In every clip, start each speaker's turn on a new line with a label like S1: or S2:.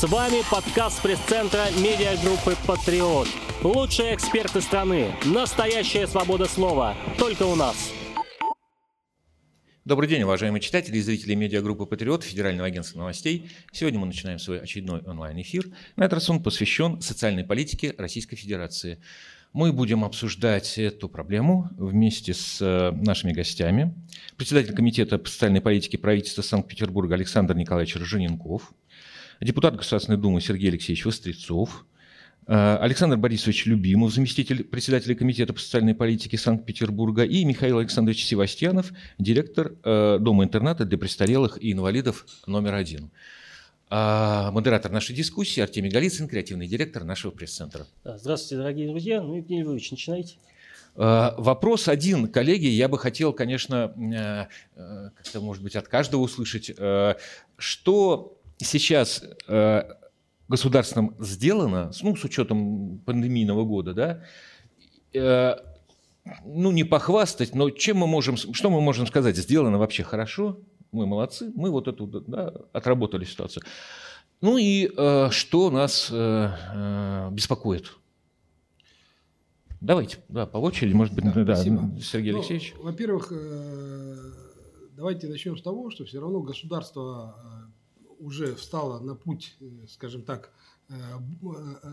S1: С вами подкаст пресс-центра медиагруппы «Патриот». Лучшие эксперты страны. Настоящая свобода слова. Только у нас.
S2: Добрый день, уважаемые читатели и зрители медиагруппы «Патриот» Федерального агентства новостей. Сегодня мы начинаем свой очередной онлайн-эфир. На этот раз он посвящен социальной политике Российской Федерации. Мы будем обсуждать эту проблему вместе с э, нашими гостями. Председатель Комитета по социальной политике правительства Санкт-Петербурга Александр Николаевич Рожененков, депутат Государственной Думы Сергей Алексеевич Вострецов, э, Александр Борисович Любимов, заместитель председателя Комитета по социальной политике Санкт-Петербурга, и Михаил Александрович Севастьянов, директор э, Дома-интерната для престарелых и инвалидов номер один. А модератор нашей дискуссии Артемий Голицын, креативный директор нашего пресс-центра.
S1: Здравствуйте, дорогие друзья. Ну, Евгений Львович, начинайте.
S2: Вопрос один, коллеги, я бы хотел, конечно, э, э, как-то, может быть, от каждого услышать, э, что сейчас государством сделано, ну, с учетом пандемийного года, да, ну, не похвастать, но чем мы можем, что мы можем сказать, сделано вообще хорошо, мы молодцы, мы вот эту да, отработали ситуацию. Ну и э, что нас э, э, беспокоит? Давайте, да, по очереди, может быть, да, да Сергей ну, Алексеевич.
S3: Во-первых, э, давайте начнем с того, что все равно государство э, уже встало на путь, э, скажем так,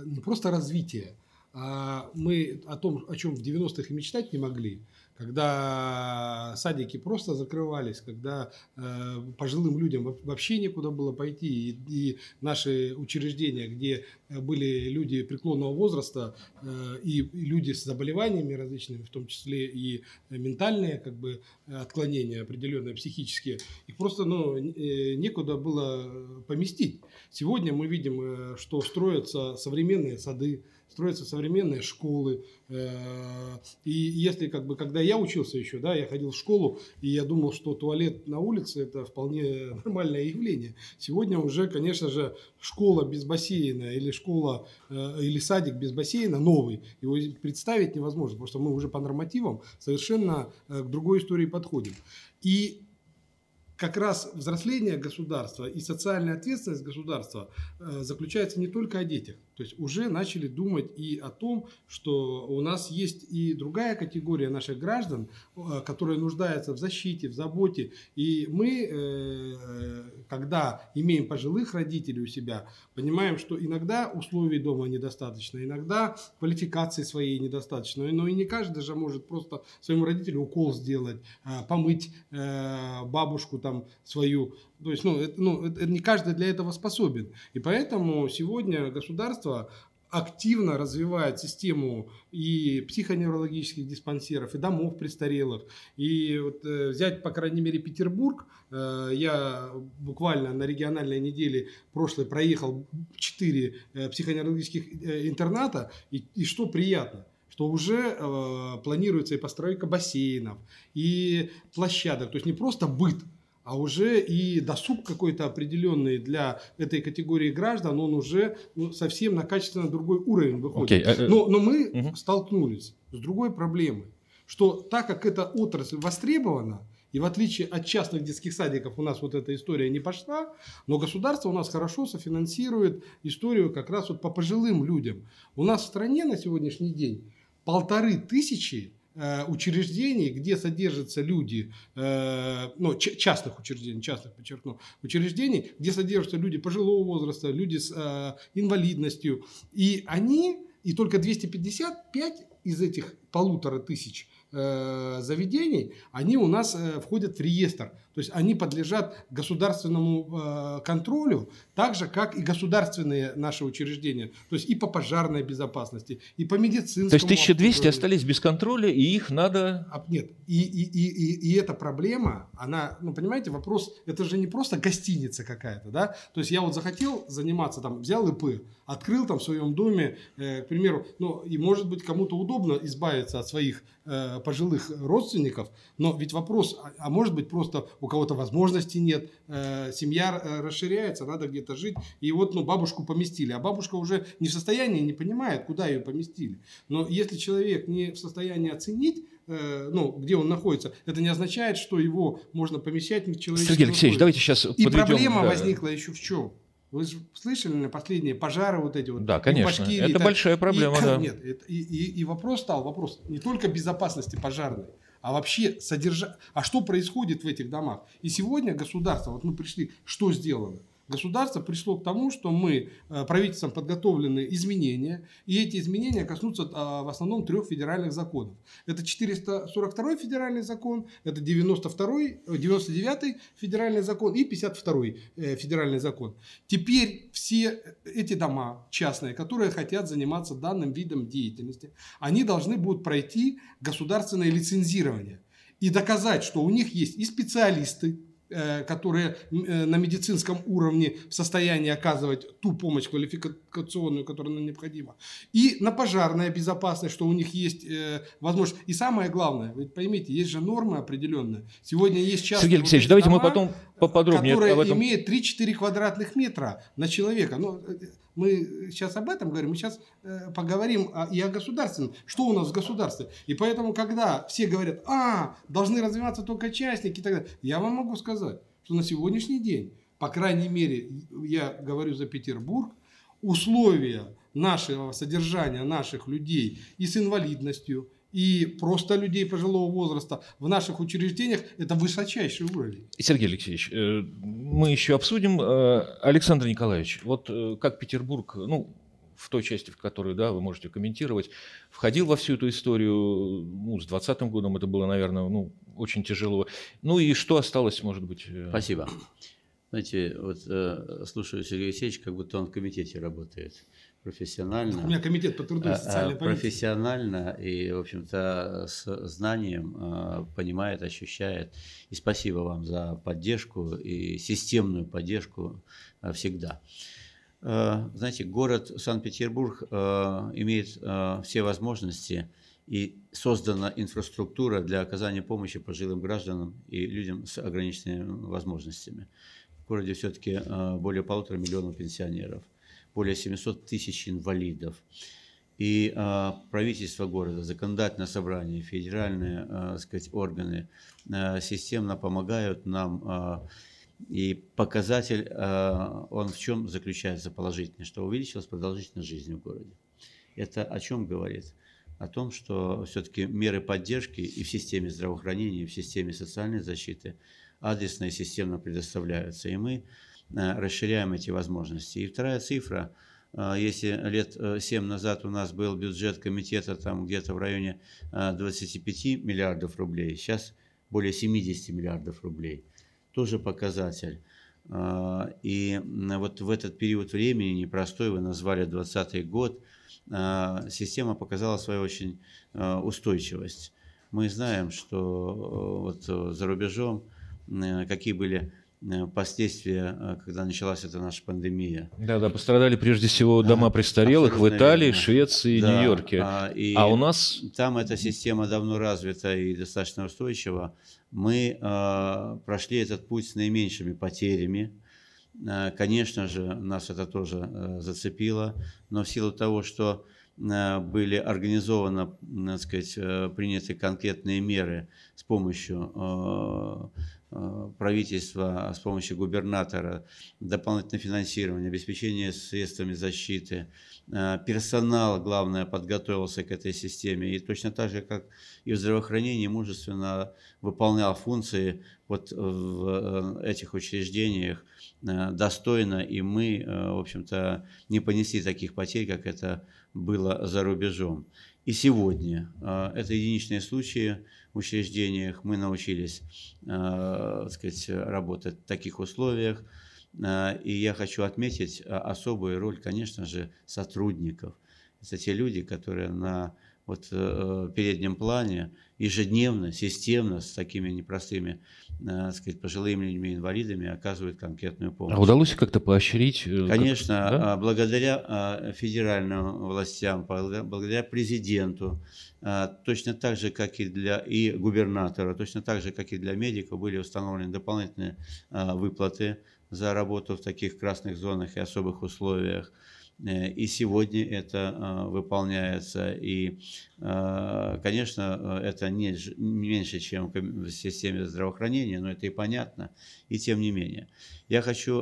S3: не просто развития, а мы о том, о чем в 90-х и мечтать не могли – когда садики просто закрывались, когда э, пожилым людям вообще некуда было пойти, и наши учреждения, где были люди преклонного возраста э, и, люди с заболеваниями различными, в том числе и ментальные как бы отклонения определенные, психические, их просто ну, э, некуда было поместить. Сегодня мы видим, э, что строятся современные сады, строятся современные школы. Э, и если, как бы, когда я учился еще, да, я ходил в школу, и я думал, что туалет на улице – это вполне нормальное явление. Сегодня уже, конечно же, школа без бассейна или школа э, или садик без бассейна новый, его представить невозможно, потому что мы уже по нормативам совершенно э, к другой истории подходим. И как раз взросление государства и социальная ответственность государства заключается не только о детях. То есть уже начали думать и о том, что у нас есть и другая категория наших граждан, э, которая нуждается в защите, в заботе. И мы, э, когда имеем пожилых родителей у себя, понимаем, что иногда условий дома недостаточно, иногда квалификации своей недостаточно, но и не каждый же может просто своему родителю укол сделать, э, помыть бабушку там свою. То есть, ну, это, ну, это не каждый для этого способен. И поэтому сегодня государство активно развивает систему и психоневрологических диспансеров, и домов престарелых. И вот, э, взять, по крайней мере, Петербург, э, я буквально на региональной неделе прошлой проехал 4 э, психоневрологических э, интерната, и, и что приятно – что уже э, планируется и постройка бассейнов, и площадок. То есть не просто быт, а уже и досуг какой-то определенный для этой категории граждан, он уже ну, совсем на качественно другой уровень выходит. Okay. Э, но, но мы угу. столкнулись с другой проблемой, что так как эта отрасль востребована, и в отличие от частных детских садиков у нас вот эта история не пошла, но государство у нас хорошо софинансирует историю как раз вот по пожилым людям. У нас в стране на сегодняшний день полторы тысячи Э, учреждений, где содержатся люди, э, ну, частных учреждений, частных, подчеркну, учреждений, где содержатся люди пожилого возраста, люди с э, инвалидностью. И они, и только 255 из этих полутора тысяч заведений, они у нас входят в реестр. То есть они подлежат государственному контролю, так же, как и государственные наши учреждения. То есть и по пожарной безопасности, и по медицинскому.
S2: То есть 1200 остались без контроля, и их надо...
S3: А, нет, и, и, и, и, и эта проблема, она, ну понимаете, вопрос, это же не просто гостиница какая-то, да? То есть я вот захотел заниматься, там, взял ИП, открыл там в своем доме, э, к примеру, ну и может быть кому-то удобно избавиться от своих э, пожилых родственников, но ведь вопрос, а, а может быть просто у кого-то возможности нет, э, семья э, расширяется, надо где-то жить. И вот ну, бабушку поместили. А бабушка уже не в состоянии, не понимает, куда ее поместили. Но если человек не в состоянии оценить, э, ну, где он находится, это не означает, что его можно помещать в человеческое
S2: Сергей Алексеевич, давайте сейчас
S3: И проблема да. возникла еще в чем? Вы же слышали на последние пожары вот эти вот?
S2: Да, конечно.
S3: Башкирии,
S2: это большая проблема,
S3: и,
S2: да.
S3: Нет, это, и, и, и вопрос стал, вопрос не только безопасности пожарной, а вообще содержать. А что происходит в этих домах? И сегодня государство, вот мы пришли, что сделано? Государство пришло к тому, что мы э, правительством подготовлены изменения, и эти изменения коснутся а, в основном трех федеральных законов. Это 442 федеральный закон, это 92, 99 э, федеральный закон и 52 э, федеральный закон. Теперь все эти дома частные, которые хотят заниматься данным видом деятельности, они должны будут пройти государственное лицензирование и доказать, что у них есть и специалисты, которые э, на медицинском уровне в состоянии оказывать ту помощь квалификационную, которая нам необходима. И на пожарная безопасность, что у них есть э, возможность. И самое главное, вы поймите, есть же нормы определенные. Сегодня есть частные
S2: Сергей Алексеевич, давайте дома, мы потом поподробнее
S3: которые
S2: об этом.
S3: имеют 3-4 квадратных метра на человека. Ну, мы сейчас об этом говорим, мы сейчас э, поговорим и о государственном. Что у нас в государстве? И поэтому, когда все говорят, а, должны развиваться только частники и так далее, я вам могу сказать, что на сегодняшний день, по крайней мере, я говорю за Петербург, условия нашего содержания наших людей и с инвалидностью, и просто людей пожилого возраста в наших учреждениях – это высочайший уровень.
S2: Сергей Алексеевич, э, мы еще обсудим. Э, Александр Николаевич, вот э, как Петербург, ну, в той части, в которой да, вы можете комментировать, входил во всю эту историю, ну, с 2020 годом это было, наверное, ну, очень тяжело. Ну и что осталось, может быть?
S4: Спасибо. Знаете, вот слушаю Сергея Алексеевича, как будто он в комитете работает профессионально.
S3: У меня комитет по труду и а, социальной
S4: а, политике. Профессионально и, в общем-то, с знанием а, понимает, ощущает. И спасибо вам за поддержку и системную поддержку всегда. Знаете, город Санкт-Петербург имеет все возможности и создана инфраструктура для оказания помощи пожилым гражданам и людям с ограниченными возможностями. В городе все-таки более полутора миллионов пенсионеров – более 700 тысяч инвалидов. И э, правительство города, законодательное собрание, федеральные э, сказать, органы э, системно помогают нам. Э, и показатель, э, он в чем заключается положительный, что увеличилась продолжительность жизни в городе. Это о чем говорит? О том, что все-таки меры поддержки и в системе здравоохранения, и в системе социальной защиты адресно и системно предоставляются. И мы расширяем эти возможности. И вторая цифра, э, если лет 7 э, назад у нас был бюджет комитета там где-то в районе 25 миллиардов рублей, сейчас более 70 миллиардов рублей. Тоже показатель. И вот в этот период времени, непростой, вы назвали 2020 год, система показала свою очень устойчивость. Мы знаем, что вот за рубежом какие были Э, последствия, э, когда началась эта наша пандемия.
S2: Да, да, пострадали прежде всего дома престарелых Абсолютно в Италии, верно. Швеции да, Нью-Йорке. А, и а у нас...
S4: Там эта система давно развита и достаточно устойчива. Мы э, прошли этот путь с наименьшими потерями. Э, конечно же, нас это тоже э, зацепило, но в силу того, что э, были организованы, так сказать, приняты конкретные меры с помощью Э, правительства с помощью губернатора, дополнительное финансирование, обеспечение средствами защиты, э, персонал, главное, подготовился к этой системе. И точно так же, как и в здравоохранении, мужественно выполнял функции вот в э, этих учреждениях достойно, и мы, в общем-то, не понесли таких потерь, как это было за рубежом. И сегодня это единичные случаи, учреждениях мы научились э, сказать, работать в таких условиях. Э, и я хочу отметить э, особую роль, конечно же, сотрудников. Это те люди, которые на вот, э, переднем плане ежедневно, системно с такими непростыми, э, сказать, пожилыми людьми, инвалидами оказывают конкретную помощь.
S2: А удалось как-то поощрить?
S4: Э, конечно, да? А, благодаря а, федеральным властям, благодаря президенту, а, точно так же, как и для и губернатора, точно так же, как и для медиков, были установлены дополнительные выплаты за работу в таких красных зонах и особых условиях. И сегодня это выполняется. И, конечно, это не меньше, чем в системе здравоохранения, но это и понятно, и тем не менее. Я хочу,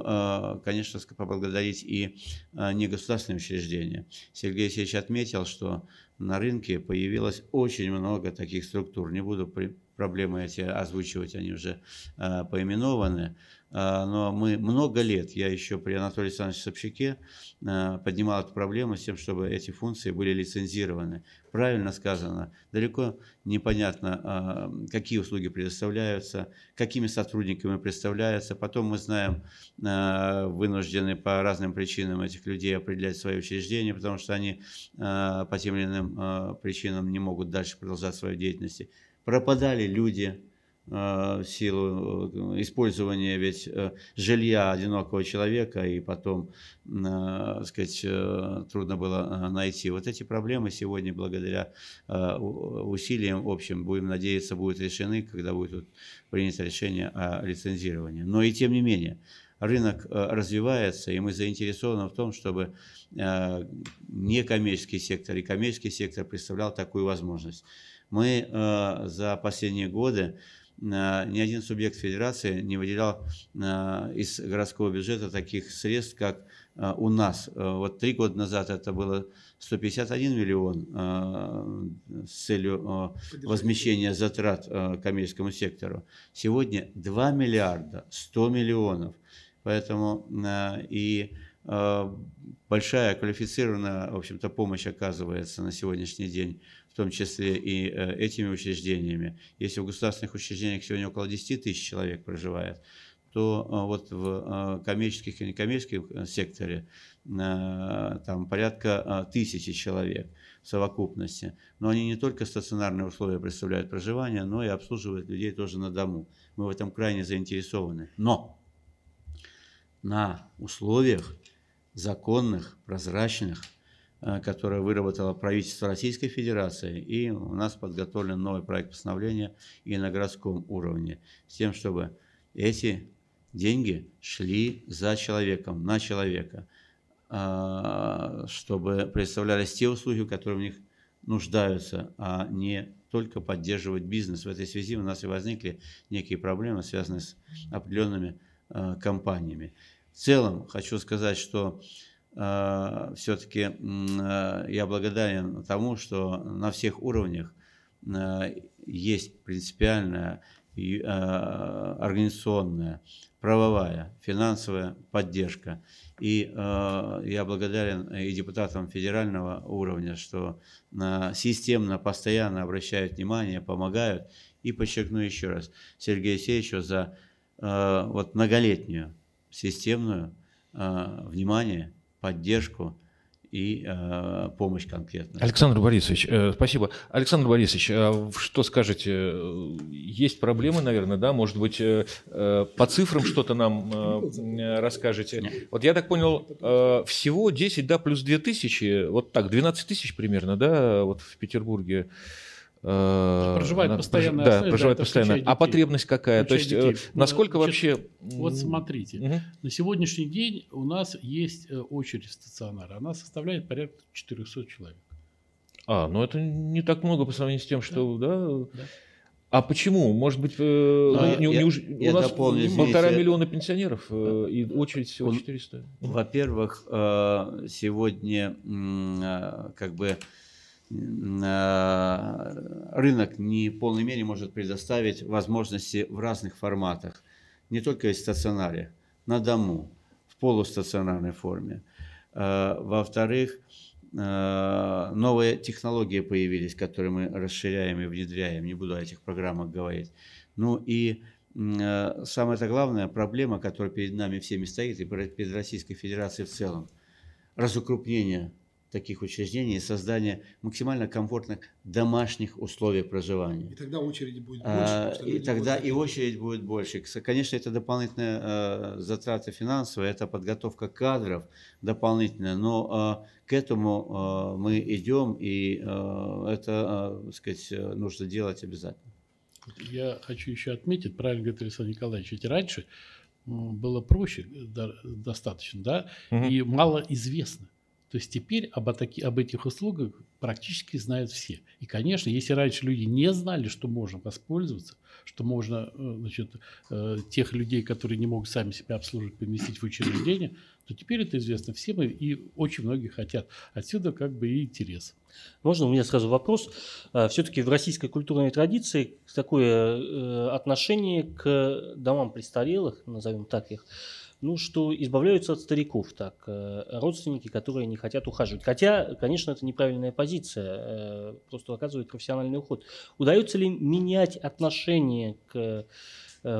S4: конечно, поблагодарить и негосударственные учреждения. Сергей Алексеевич отметил, что на рынке появилось очень много таких структур. Не буду проблемы эти озвучивать, они уже э, поименованы. Э, но мы много лет, я еще при Анатолии Александровиче Собчаке э, поднимал эту проблему с тем, чтобы эти функции были лицензированы. Правильно сказано, далеко непонятно, э, какие услуги предоставляются, какими сотрудниками представляются. Потом мы знаем, э, вынуждены по разным причинам этих людей определять свои учреждения, потому что они э, по тем или иным э, причинам не могут дальше продолжать свою деятельность пропадали люди э, в силу э, использования ведь э, жилья одинокого человека, и потом, сказать, трудно было найти. Вот эти проблемы сегодня, благодаря усилиям общим, будем надеяться, будут решены, когда будет принято решение о лицензировании. Но и тем не менее, рынок развивается, и мы заинтересованы в том, чтобы некоммерческий сектор и коммерческий сектор представлял такую возможность. Мы э, за последние годы э, ни один субъект федерации не выделял э, из городского бюджета таких средств, как у нас. Вот три года назад это было 151 миллион с целью возмещения затрат коммерческому сектору. Сегодня 2 миллиарда 100 миллионов. Поэтому и большая квалифицированная, в общем-то, помощь оказывается на сегодняшний день в том числе и э, этими учреждениями. Если в государственных учреждениях сегодня около 10 тысяч человек проживает, то э, вот в э, коммерческих и некоммерческом секторе там порядка тысячи человек в совокупности. Но они не только стационарные условия представляют проживание, но и обслуживают людей тоже на дому. Мы в этом крайне заинтересованы. Но на условиях законных, прозрачных, которое выработало правительство Российской Федерации, и у нас подготовлен новый проект постановления и на городском уровне, с тем, чтобы эти деньги шли за человеком, на человека, а, чтобы представлялись те услуги, которые в них нуждаются, а не только поддерживать бизнес. В этой связи у нас и возникли некие проблемы, связанные с определенными э, компаниями. В целом хочу сказать, что Э, все-таки э, я благодарен тому, что на всех уровнях э, есть принципиальная организационная, правовая, финансовая поддержка. И я благодарен и депутатам федерального уровня, что системно, постоянно обращают внимание, помогают. И подчеркну еще раз Сергею Алексеевичу за вот многолетнюю системную внимание поддержку и э, помощь конкретно.
S2: Александр Борисович, э, спасибо. Александр Борисович, э, что скажете? Есть проблемы, наверное, да? Может быть, э, э по цифрам что-то нам э, расскажете? Нет. Вот я так понял, э, всего 10, да, плюс 2 тысячи, вот так, 12 тысяч примерно, да, вот в Петербурге.
S5: Э, проживает на, постоянно.
S2: Да, основе, проживает да, постоянно. А потребность какая? То есть, детей. Э, насколько
S5: Значит,
S2: вообще...
S5: Вот смотрите, угу. на сегодняшний день у нас есть э, очередь стационара. Она составляет порядка 400 человек.
S2: А, ну это не так много по сравнению с тем, что... Да. Да? Да. А почему? Может быть, а, не, я, не, я у нас дополню, полтора извините, миллиона пенсионеров и очередь всего 400?
S4: Во-первых, сегодня как бы Э, рынок не в полной мере может предоставить возможности в разных форматах, не только в стационаре, на дому, в полустационарной форме. Э, во-вторых, э, новые технологии появились, которые мы расширяем и внедряем, не буду о этих программах говорить. Ну и самая главная проблема, которая перед нами всеми стоит, и перед Российской Федерацией в целом, разукрупнение таких учреждений и создание максимально комфортных домашних условий проживания.
S3: И тогда очередь будет
S4: а, больше. А, и тогда и очередь будет больше. Конечно, это дополнительные э, затраты финансовые, это подготовка кадров дополнительная, но э, к этому э, мы идем, и э, это, э, сказать, нужно делать обязательно.
S5: Я хочу еще отметить, правильно говорит Александр Николаевич, ведь раньше было проще достаточно, да, угу. и мало известно. То есть теперь об, атаки, об этих услугах практически знают все. И, конечно, если раньше люди не знали, что можно воспользоваться, что можно э, значит, э, тех людей, которые не могут сами себя обслуживать, поместить в учреждение, то теперь это известно всем, и очень многие хотят. Отсюда как бы и интерес.
S1: Можно у меня сразу вопрос? А, Все-таки в российской культурной традиции такое э, отношение к домам престарелых, назовем так их, ну, что избавляются от стариков, так, э, родственники, которые не хотят ухаживать. Хотя, конечно, это неправильная позиция, э, просто оказывает профессиональный уход. Удается ли менять отношение к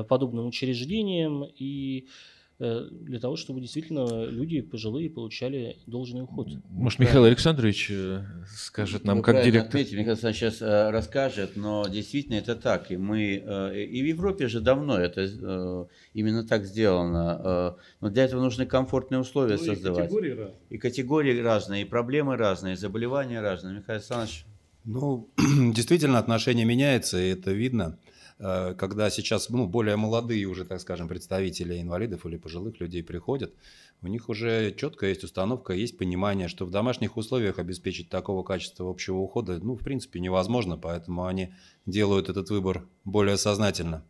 S1: подобным учреждениям и Э, для того, чтобы действительно люди пожилые получали должный уход.
S2: Может, Михаил Александрович э, скажет нам,
S4: Вы
S2: как директор?
S4: Отметили, Михаил Александрович сейчас э, расскажет, но действительно это так. И мы, и в Европе же давно это именно так сделано. Но для этого нужны комфортные условия ну, создавать. И категории разные. И категории разные, и проблемы разные, и заболевания разные. Михаил Александрович.
S6: Ну, действительно, отношение меняется, и это видно. Э, когда сейчас ну, более молодые уже, так скажем, представители инвалидов или пожилых людей приходят, у них уже четко есть установка, есть понимание, что в домашних условиях обеспечить такого качества общего ухода, ну, в принципе, невозможно, поэтому они делают этот выбор более сознательно.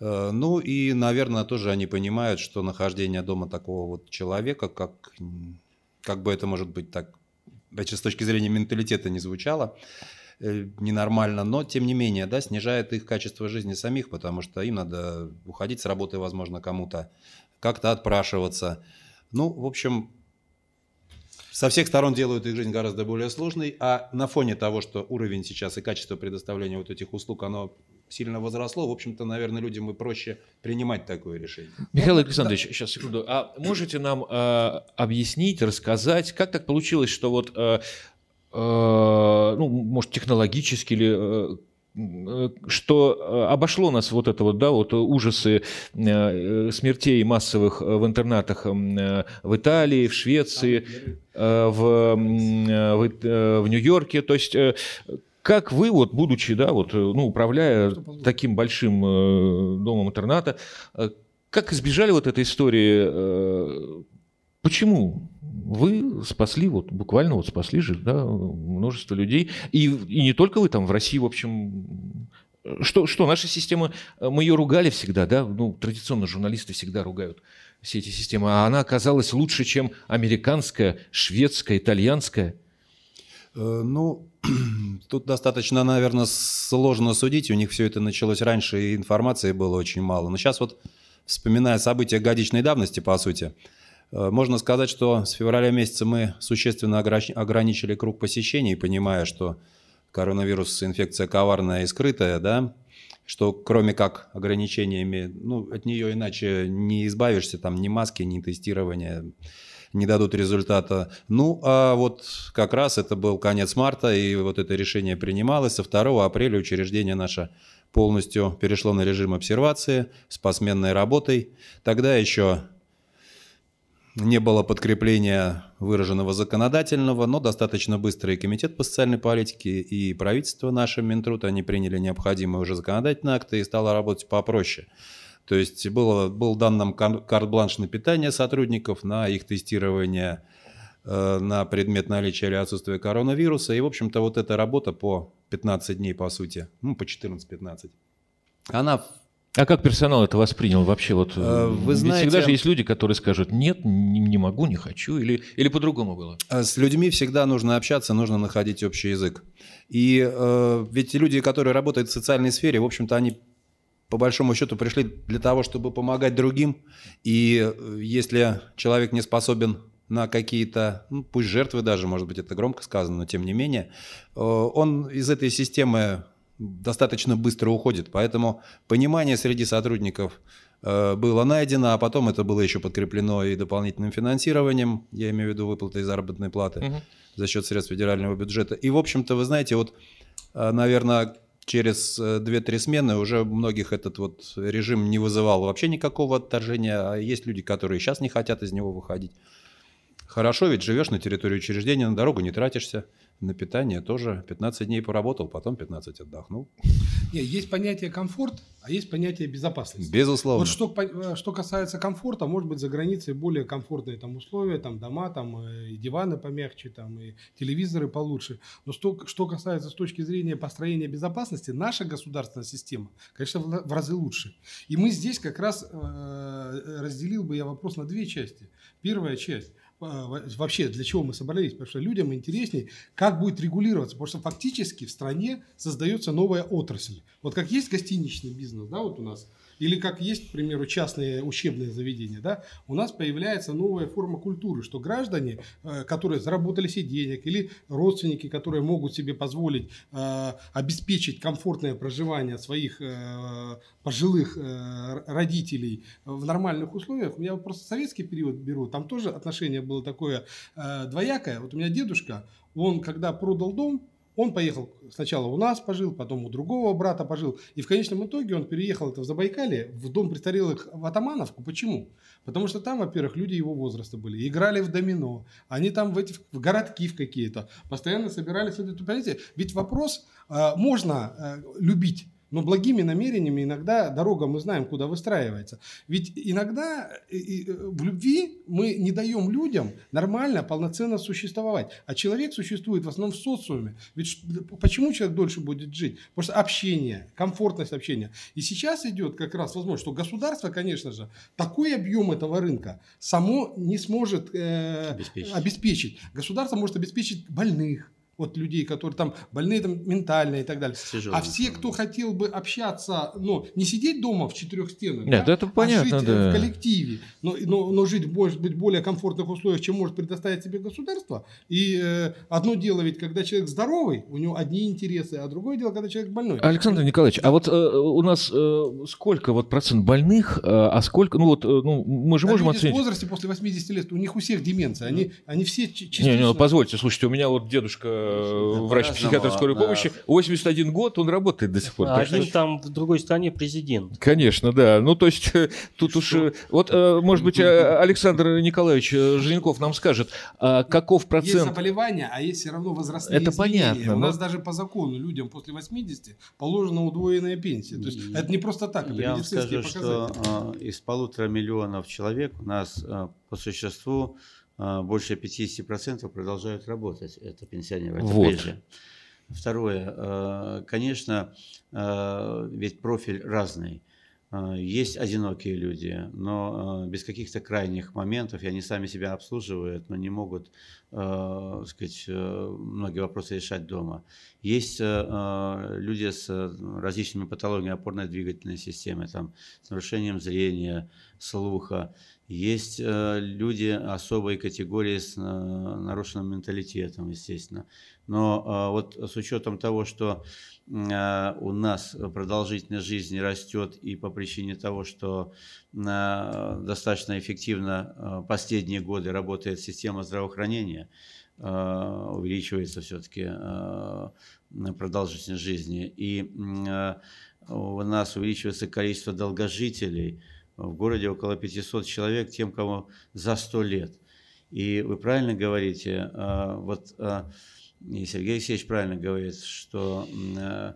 S6: Э, ну и, наверное, тоже они понимают, что нахождение дома такого вот человека, как, как бы это может быть так, опять с точки зрения менталитета не звучало, ненормально, но тем не менее, да, снижает их качество жизни самих, потому что им надо уходить с работы, возможно, кому-то, как-то отпрашиваться. Ну, в общем, со всех сторон делают их жизнь гораздо более сложной, а на фоне того, что уровень сейчас и качество предоставления вот этих услуг, оно сильно возросло, в общем-то, наверное, людям и проще принимать такое решение.
S2: Михаил Александрович, да. сейчас, секунду. А можете нам э, объяснить, рассказать, как так получилось, что вот э, Э, ну, может, технологически или э, э, что обошло нас вот это вот, да, вот ужасы смертей массовых в интернатах в Италии, в Швеции, в, в, в Нью-Йорке, то есть как вы, вот, будучи, да, вот, ну, управляя таким большим домом интерната, как избежали вот этой истории? Почему? вы спасли, вот буквально вот спасли же, да, множество людей. И, и не только вы там, в России, в общем, что, что наша система, мы ее ругали всегда, да, ну, традиционно журналисты всегда ругают все эти системы, а она оказалась лучше, чем американская, шведская, итальянская.
S6: Э, ну, тут достаточно, наверное, сложно судить. У них все это началось раньше, и информации было очень мало. Но сейчас вот, вспоминая события годичной давности, по сути, можно сказать, что с февраля месяца мы существенно ограничили круг посещений, понимая, что коронавирус инфекция коварная и скрытая, да, что кроме как ограничениями, ну, от нее иначе не избавишься, там ни маски, ни тестирования не дадут результата. Ну, а вот как раз это был конец марта, и вот это решение принималось. Со 2 апреля учреждение наше полностью перешло на режим обсервации с посменной работой. Тогда еще не было подкрепления выраженного законодательного, но достаточно быстро и Комитет по социальной политике, и правительство наше, Минтруд, они приняли необходимые уже законодательные акты и стало работать попроще. То есть было, был дан нам карт-бланш на питание сотрудников, на их тестирование э, на предмет наличия или отсутствия коронавируса. И, в общем-то, вот эта работа по 15 дней, по сути, ну, по 14-15, она
S2: а как персонал это воспринял вообще? Вот, э, Вы Ведь знаете, всегда же есть люди, которые скажут, нет, не, не могу, не хочу, или, или по-другому было?
S6: Э, с людьми всегда нужно общаться, нужно находить общий язык. И э, ведь люди, которые работают в социальной сфере, в общем-то, они по большому счету пришли для того, чтобы помогать другим. И э, если человек не способен на какие-то, ну, пусть жертвы даже, может быть, это громко сказано, но тем не менее, он из этой системы достаточно быстро уходит. Поэтому понимание среди сотрудников э, было найдено, а потом это было еще подкреплено и дополнительным финансированием, я имею в виду выплатой заработной платы угу. за счет средств федерального бюджета. И, в общем-то, вы знаете, вот, э, наверное, через 2-3 э, смены уже многих этот вот режим не вызывал вообще никакого отторжения, а есть люди, которые сейчас не хотят из него выходить. Хорошо, ведь живешь на территории учреждения, на дорогу не тратишься, на питание тоже 15 дней поработал, потом 15 отдохнул.
S3: Не, есть понятие комфорт, а есть понятие безопасности.
S6: Безусловно.
S3: Вот что, э, что касается комфорта, может быть, за границей более комфортные там условия, там дома, там э, и диваны помягче, там и телевизоры получше. Но что, что касается с точки зрения построения безопасности, наша государственная система, конечно, в, в разы лучше. И мы здесь как раз э, разделил бы я вопрос на две части. Первая часть э, вообще для чего мы собрались, потому что людям интереснее, как будет регулироваться, потому что фактически в стране создается новая отрасль. Вот как есть гостиничный бизнес, да, вот у нас, или как есть, к примеру, частные учебные заведения, да, у нас появляется новая форма культуры, что граждане, э, которые заработали себе денег, или родственники, которые могут себе позволить э, обеспечить комфортное проживание своих э, пожилых родителей в нормальных условиях. Я просто советский период беру, там тоже отношение было такое двоякое. Вот у меня дедушка, он когда продал дом, он поехал сначала у нас пожил, потом у другого брата пожил. И в конечном итоге он переехал это в Забайкалье, в дом престарелых Атамановку. Почему? Потому что там, во-первых, люди его возраста были, играли в домино, они там в эти в городки в какие-то, постоянно собирались. Понимаете, ведь вопрос, э, можно э, любить, но благими намерениями иногда дорога, мы знаем, куда выстраивается. Ведь иногда э, э, в любви мы не даем людям нормально, полноценно существовать. А человек существует в основном в социуме. Ведь почему человек дольше будет жить? Потому что общение, комфортность общения. И сейчас идет как раз возможность, что государство, конечно же, такой объем этого рынка само не сможет э,
S4: Обеспечить.
S3: обеспечить. Государство может обеспечить больных, вот людей, которые там больные там ментально и так далее.
S4: Тяжелым
S3: А все, кто хотел бы общаться, ну, не сидеть дома в четырех стенах,
S2: Нет,
S3: да,
S2: это
S3: а
S2: понятно,
S3: жить э,
S2: да.
S3: в коллективе, но, но, но жить, может быть, в более комфортных условиях, чем может предоставить себе государство. И э, одно дело ведь, когда человек здоровый, у него одни интересы, а другое дело, когда человек больной.
S2: Александр Николаевич, а вот э, у нас э, сколько вот процент больных, э, а сколько, ну вот, э, ну мы же
S3: Да
S2: можем
S3: люди
S2: оценить.
S3: в возрасте после 80 лет, у них у всех деменция, они, они все ч-
S2: Не,
S3: частично...
S2: не, ну, позвольте, слушайте, у меня вот дедушка э, врач психиатр скорой
S4: да.
S2: помощи, 81 год, он работает до сих пор.
S1: А
S2: что-
S1: один там в другой стране президент.
S2: Конечно, да. Ну, то есть, э, тут уж... э, Вот, э, может быть, э, Александр Николаевич э, Желенков нам скажет, а каков
S3: Есть
S2: процент...
S3: заболевания, а есть все равно возрастные
S2: Это
S3: изменения.
S2: понятно,
S3: У
S2: но-
S3: нас даже по закону людям после 80 положена удвоенная пенсия. То есть
S4: И-
S3: это не просто так, это
S4: Я вам
S3: медицинские
S4: скажу,
S3: показатели.
S4: что э, из полутора миллионов человек у нас э, по существу э, больше 50% продолжают работать. Это пенсионеры. Это
S2: Вот.
S4: Второе. э, Конечно, э, ведь профиль разный. Есть одинокие люди, но без каких-то крайних моментов, и они сами себя обслуживают, но не могут э, сказать, многие вопросы решать дома. Есть э, люди с различными патологиями опорно-двигательной системы, там, с нарушением зрения, слуха. Есть э, люди особой категории с э, нарушенным менталитетом, естественно. Но э, вот с учетом того, что э, у нас продолжительность жизни растет и по причине того, что э, достаточно эффективно э, последние годы работает система здравоохранения, э, увеличивается все-таки продолжительность жизни, и э, у нас увеличивается количество долгожителей, в городе около 500 человек, тем, кому за 100 лет. И вы правильно говорите, э, вот э, и Сергей Алексеевич правильно говорит, что э,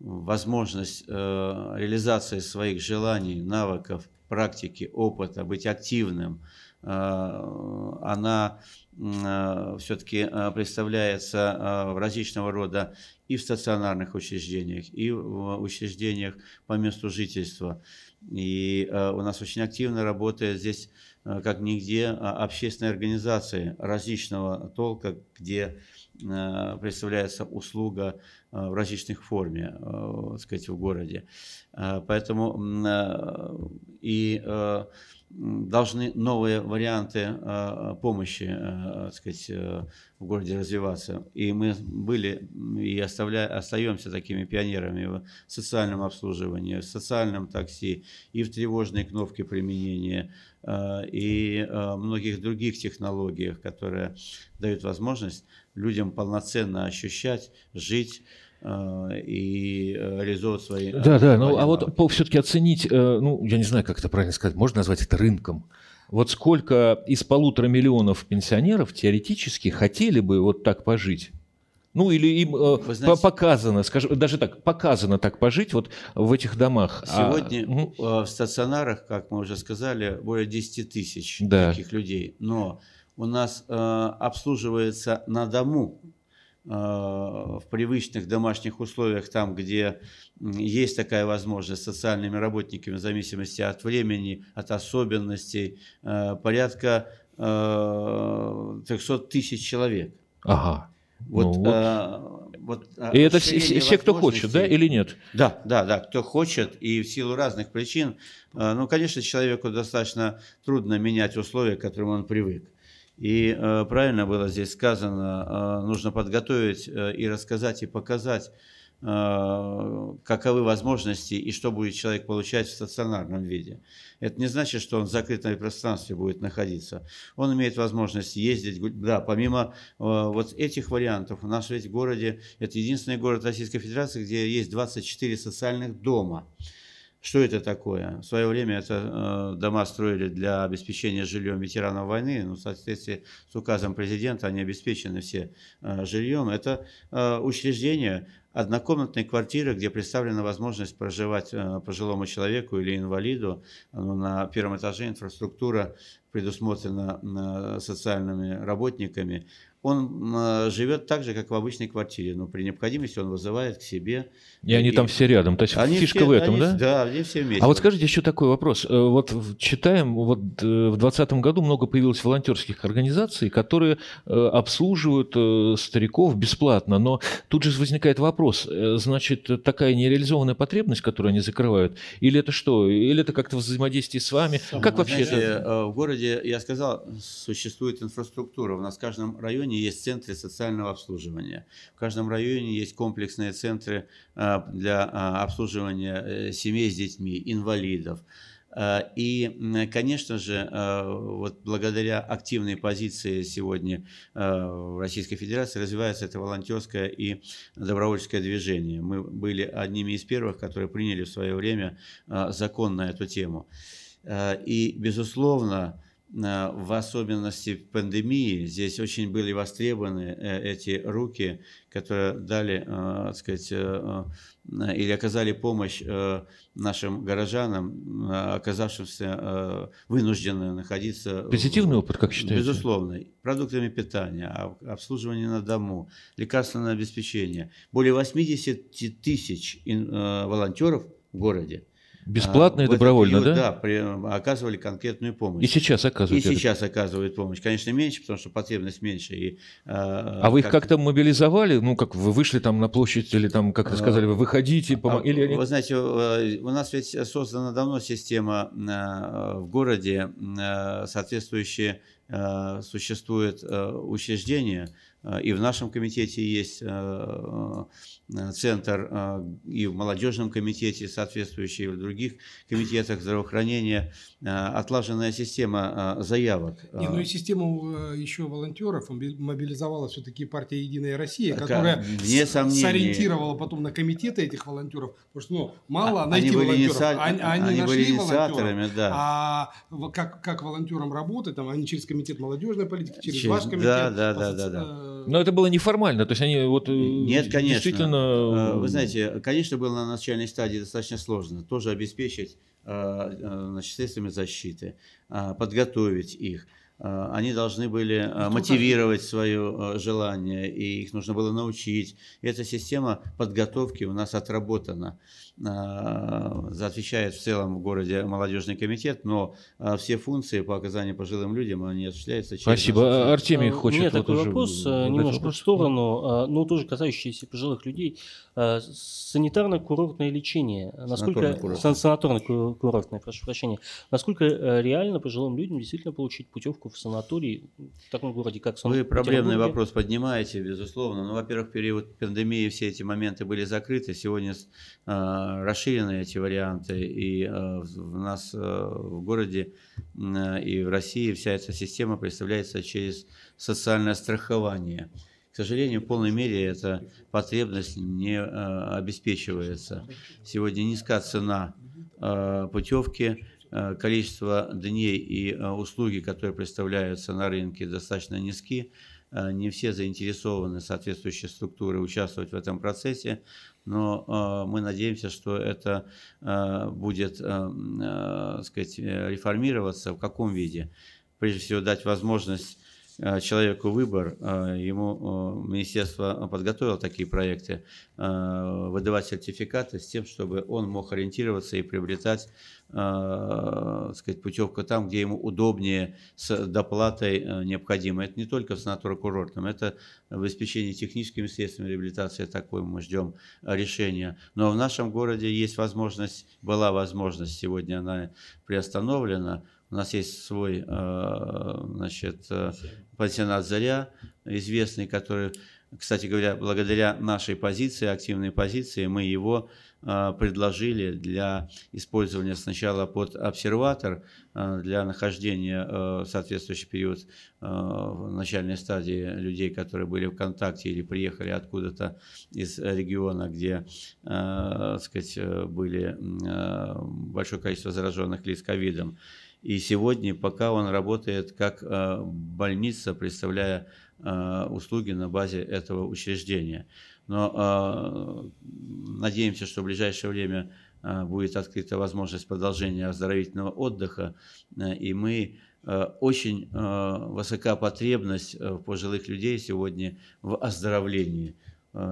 S4: возможность э, реализации своих желаний, навыков, практики, опыта, быть активным, э, она все-таки представляется э, в различного рода и в стационарных учреждениях, и в учреждениях по месту жительства. И э, у нас очень активно работает здесь, э, как нигде, общественные организации различного толка, где э, представляется услуга э, в различных форме, э, так сказать, в городе. Э, Поэтому э, и э, должны новые варианты э, помощи, э, так сказать, э, в городе развиваться. И мы были и оставля, остаемся такими пионерами в социальном обслуживании, в социальном такси, и в тревожной кнопке применения, э, и э, многих других технологиях, которые дают возможность людям полноценно ощущать, жить э, и э, реализовывать свои... э,
S2: Да, да, ну а вот все-таки оценить, э, ну, я не знаю, как это правильно сказать, можно назвать это рынком. Вот сколько из полутора миллионов пенсионеров теоретически хотели бы вот так пожить? Ну, или им э, знаете, показано, скажем, даже так, показано так пожить вот в этих домах.
S4: А сегодня а, в стационарах, как мы уже сказали, более 10 тысяч да. таких людей. Но у нас э, обслуживается на дому э, в привычных домашних условиях, там, где есть такая возможность социальными работниками, в зависимости от времени, от особенностей, э, порядка э, 300 тысяч человек.
S2: Ага.
S4: Вот, ну, вот. А, вот
S2: и это все, все, кто хочет, да, или нет?
S4: Да, да, да, кто хочет, и в силу разных причин. Ну, конечно, человеку достаточно трудно менять условия, к которым он привык. И э, правильно было здесь сказано, э, нужно подготовить э, и рассказать, и показать Э, каковы возможности и что будет человек получать в стационарном виде. Это не значит, что он в закрытом пространстве будет находиться. Он имеет возможность ездить. Да, помимо э, вот этих вариантов, у нас ведь в городе, это единственный город Российской Федерации, где есть 24 социальных дома. Что это такое? В свое время это э, дома строили для обеспечения жильем ветеранов войны, но в соответствии с указом президента они обеспечены все э, жильем. Это э, учреждение, однокомнатные квартиры, где представлена возможность проживать э, пожилому человеку или инвалиду. Ну, на первом этаже инфраструктура предусмотрена э, социальными работниками он э, живет так же, как в обычной квартире, но при необходимости он вызывает к себе.
S2: И, и они там все рядом, то есть они фишка все, в этом,
S4: они,
S2: да?
S4: Да, они все вместе.
S2: А вот скажите еще такой вопрос. Э, вот читаем, вот э, в 2020 году много появилось волонтерских организаций, которые обслуживают стариков бесплатно, но тут же возникает вопрос, значит, такая нереализованная потребность, которую они закрывают, или это что, или это как-то взаимодействие с вами?
S4: Сам,
S2: как
S4: вообще знаете, это? В городе, я сказал, существует инфраструктура, у нас в каждом районе районе есть центры социального обслуживания. В каждом районе есть комплексные центры а, для а, обслуживания э, семей с детьми, инвалидов. А, и, конечно же, вот благодаря активной позиции сегодня в Российской Федерации развивается это волонтерское и добровольческое движение. Мы были одними из первых, которые приняли в свое время закон на эту тему. И, безусловно, в особенности в пандемии, здесь очень были востребованы э, эти руки, которые дали, э, так сказать, э, или оказали помощь нашим горожанам, оказавшимся вынужденными находиться...
S2: Позитивный опыт, как считаете?
S4: Безусловно. Продуктами питания, обслуживание на дому, лекарственное обеспечение. Более 80 тысяч волонтеров в городе
S2: Бесплатно и а, добровольно, период,
S4: да? Да, при, оказывали конкретную помощь.
S2: И сейчас оказывают.
S4: И это. сейчас оказывают помощь. Конечно, меньше, потому что потребность меньше. И,
S2: а, а вы их как как-то мобилизовали? Ну, как вы вышли там на площадь или там, как-то сказали, вы выходите, помог...
S4: а, или они... Вы знаете, э, у нас ведь создана давно система э, в городе, э, соответствующие существует учреждения, и в нашем комитете есть Э, центр э, и в молодежном комитете соответствующий, и в других комитетах здравоохранения. Э, отлаженная система заявок.
S3: Не, ну и систему еще волонтеров мобилизовала все-таки партия «Единая Россия», которая Вне сориентировала потом на комитеты этих волонтеров, потому что ну, мало а, найти
S4: они
S3: волонтеров, они, они, они нашли
S4: были волонтеров, да.
S3: а как, как волонтерам работать, там, они через комитет молодежной политики, через, через... ваш комитет. Да,
S4: да, да, да, да.
S2: Но это было неформально, то есть они вот
S4: Нет, конечно.
S2: действительно
S4: Э, вы знаете, конечно, было на начальной стадии достаточно сложно тоже обеспечить э, э, значит, средствами защиты, подготовить их. Они должны были мотивировать свое желание, и их нужно было научить. И эта система подготовки у нас отработана. А, отвечает в целом в городе молодежный комитет, но а, все функции по оказанию пожилым людям, они осуществляются через...
S2: Спасибо. Артемий а, хочет... У
S1: меня такой вопрос, немножко в сторону, но тоже касающийся пожилых людей. Санитарно-курортное лечение. Насколько... Санаторно-курортное, прошу прощения. Насколько реально пожилым людям действительно получить путевку в санаторий в таком городе, как
S4: Вы проблемный вопрос поднимаете, безусловно. Ну, во-первых, период пандемии все эти моменты были закрыты. Сегодня расширены эти варианты, и э, у нас э, в городе и в России вся эта система представляется через социальное страхование. К сожалению, в полной мере эта потребность не э, обеспечивается. Сегодня низкая цена путевки, количество дней и услуги, которые представляются на рынке, достаточно низки. Не все заинтересованы соответствующие структуры участвовать в этом процессе, но мы надеемся, что это будет сказать, реформироваться. В каком виде? Прежде всего, дать возможность Э, человеку выбор, э, ему э, министерство подготовило такие проекты, выдавать сертификаты с тем, чтобы он мог ориентироваться и приобретать сказать, путевку там, где ему удобнее с доплатой необходимо. Это не только в санаторно-курортном, это в обеспечении техническими средствами реабилитации, такое мы ждем решения. Но в нашем городе есть возможность, была возможность, сегодня она приостановлена, у нас есть свой значит, пансионат «Заря», известный, который, кстати говоря, благодаря нашей позиции, активной позиции, мы его э, предложили для использования сначала под обсерватор, э, для нахождения э, соответствующий период в начальной стадии людей, которые были в контакте или приехали откуда-то из региона, где сказать, были большое количество зараженных лиц ковидом. И сегодня пока он работает как э, больница, представляя э, услуги на базе этого учреждения. Но э, надеемся, что в ближайшее время будет открыта возможность продолжения оздоровительного отдыха, и мы очень высока потребность пожилых людей сегодня в оздоровлении.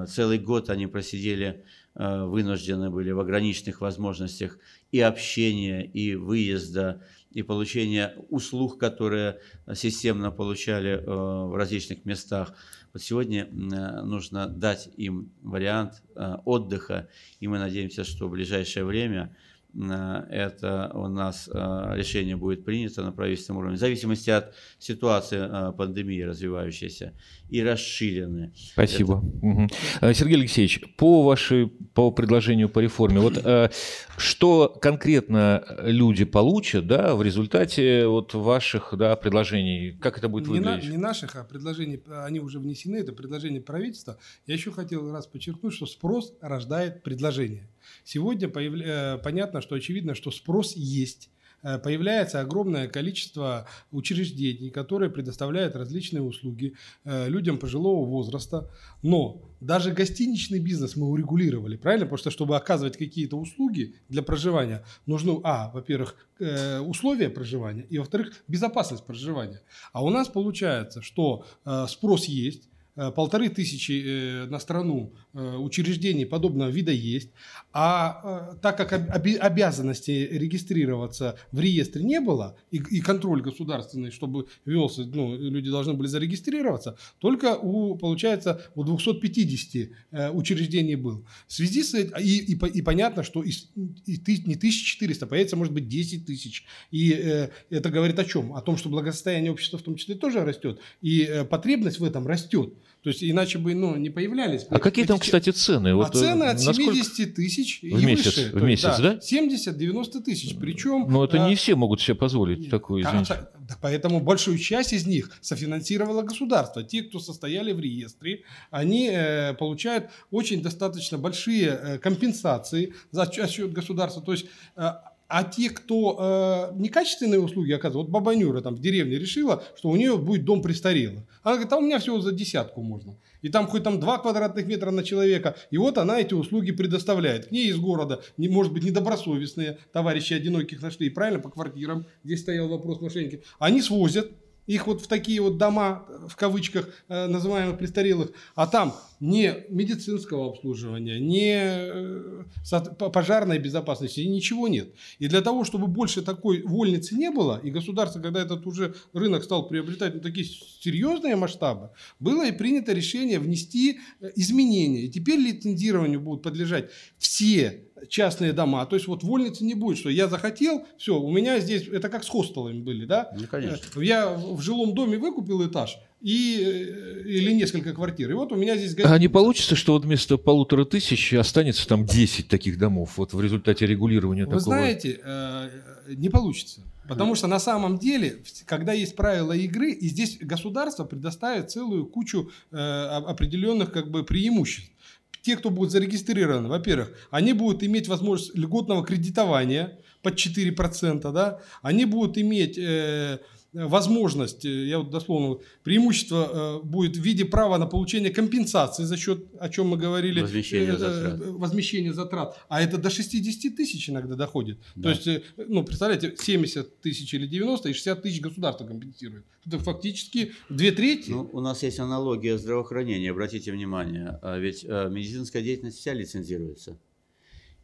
S4: Целый год они просидели, вынуждены были в ограниченных возможностях и общения, и выезда, и получения услуг, которые системно получали э, в различных местах. Вот сегодня э, нужно дать им вариант э, отдыха, и мы надеемся, что в ближайшее время это у нас решение будет принято на правительственном уровне, в зависимости от ситуации пандемии развивающейся и расширены.
S2: Спасибо. Это... Угу. Сергей Алексеевич, по вашей по предложению по реформе, вот э, что конкретно люди получат, да, в результате вот ваших, да, предложений, как это будет
S3: не
S2: выглядеть?
S3: На, не наших, а предложений, они уже внесены, это предложение правительства. Я еще хотел раз подчеркнуть, что спрос рождает предложение. Сегодня появля... Э, понятно, что очевидно, что спрос есть Э, появляется огромное количество учреждений, которые предоставляют различные услуги э, людям пожилого возраста. Но даже гостиничный бизнес мы урегулировали, правильно? Потому что, чтобы оказывать какие-то услуги для проживания, нужно, а, во-первых, условия проживания, и, во-вторых, безопасность проживания. А у нас получается, что спрос есть, полторы тысячи на страну учреждений подобного вида есть, а так как обязанности регистрироваться в реестре не было, и контроль государственный, чтобы велся, ну, люди должны были зарегистрироваться, только у, получается, у 250 учреждений был. В связи с этим, и, и, и понятно, что и, и не 1400, появится, может быть, 10 тысяч. И э, это говорит о чем? О том, что благосостояние общества в том числе тоже растет, и э, потребность в этом растет. То есть иначе бы ну, не появлялись.
S2: А какие там, кстати, цены?
S3: А вот, цены от 70 тысяч
S2: в месяц, выше. В месяц, есть, да?
S3: 70-90 тысяч. Причем...
S2: Но это а, не все могут себе позволить такую,
S3: извините. Да, поэтому большую часть из них софинансировало государство. Те, кто состояли в реестре, они э, получают очень достаточно большие э, компенсации за счет государства. То есть э, а те, кто э, некачественные услуги оказывают, вот Бабанюра там в деревне решила, что у нее будет дом престарелых. Она говорит, а у меня всего за десятку можно. И там хоть там 2 квадратных метра на человека. И вот она эти услуги предоставляет. К ней из города, не, может быть, недобросовестные товарищи одиноких нашли, правильно, по квартирам, здесь стоял вопрос мошенники. Они свозят их вот в такие вот дома, в кавычках, э, называемых престарелых, а там не медицинского обслуживания, не э, пожарной безопасности, ничего нет. И для того, чтобы больше такой вольницы не было, и государство, когда этот уже рынок стал приобретать ну, такие серьезные масштабы, было и принято решение внести э, изменения. И теперь лицензированию будут подлежать все частные дома. То есть вот вольницы не будет, что я захотел, все, у меня здесь, это как с хостелами были, да?
S4: Ну, конечно.
S3: Я в жилом доме выкупил этаж, и, э, или несколько квартир. И вот у меня здесь...
S2: Гостиница. А не получится, что вот вместо полутора тысяч останется там 10 таких домов вот в результате регулирования
S3: Вы
S2: такого?
S3: знаете, э, не получится. Потому что на самом деле, когда есть правила игры, и здесь государство предоставит целую кучу э, определенных как бы преимуществ те, кто будут зарегистрированы, во-первых, они будут иметь возможность льготного кредитования, под 4%, да, они будут иметь э, возможность, э, я вот дословно, преимущество э, будет в виде права на получение компенсации за счет, о чем мы говорили,
S4: Возмещение
S3: э, э,
S4: затрат.
S3: возмещение затрат, а это до 60 тысяч иногда доходит.
S4: Да.
S3: То есть, э, ну, представляете, 70 тысяч или 90 и 60 тысяч государство компенсирует. Это фактически две трети.
S4: Ну, у нас есть аналогия здравоохранения, обратите внимание, а ведь э, медицинская деятельность вся лицензируется.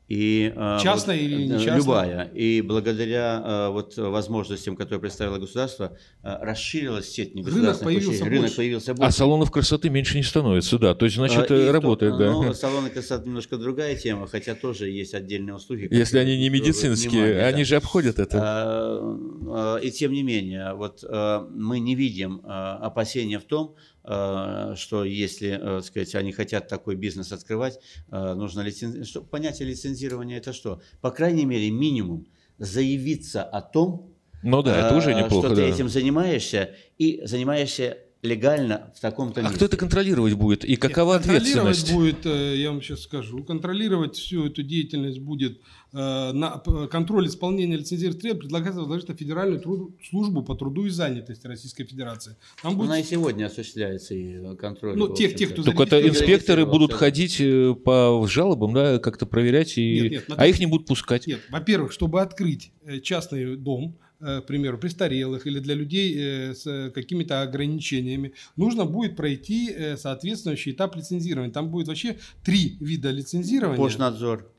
S4: И, э,
S3: Частная или
S4: э,
S3: нечастная?
S4: Любая. И благодаря э, вот возможностям, которые представило государство, расширилась сеть негосударственных
S3: появился
S4: учреждений. Рынок
S3: больше.
S4: появился
S2: А
S4: больше.
S2: салонов красоты меньше не становится, да. То есть, значит,
S4: А, и
S2: э,
S4: то-
S2: работает, да.
S4: Ну, салоны красоты немножко другая тема, хотя тоже есть отдельные услуги.
S2: Если они не медицинские,
S4: внимания,
S2: они
S4: да.
S2: же обходят это.
S4: А, а, И тем не менее, вот а, мы не видим а, опасения в том, а, что если, а, так сказать, они хотят такой бизнес открывать, а, нужно лицензировать. Что, понятие лицензирования это что? По крайней мере, минимум заявиться о том,
S2: Ну да, это уже неплохо,
S4: что ты
S2: да.
S4: этим занимаешься и занимаешься легально в таком-то
S2: А
S4: месте.
S2: кто это контролировать будет? И какова
S3: Контролировать
S2: ответственность?
S3: будет, э, я вам сейчас скажу, контролировать всю эту деятельность будет э, на, контроль исполнения лицензионных требований предлагается возложить на Федеральную труд- службу по труду и занятости Российской Федерации. Там будет
S4: Она и сегодня осуществляется и контроль.
S3: Ну, тех- тех, кто
S2: Только это инспекторы будут ходить э, по жалобам, да, как-то проверять, и...
S3: Нет, нет,
S2: а их не будут пускать.
S3: Нет, во-первых, чтобы открыть э, частный дом, э, к примеру, престарелых или для людей э, с э, какими-то ограничениями, нужно будет пройти э, соответствующий этап лицензирования. Там будет вообще три вида лицензирования.
S4: Пошнадзор,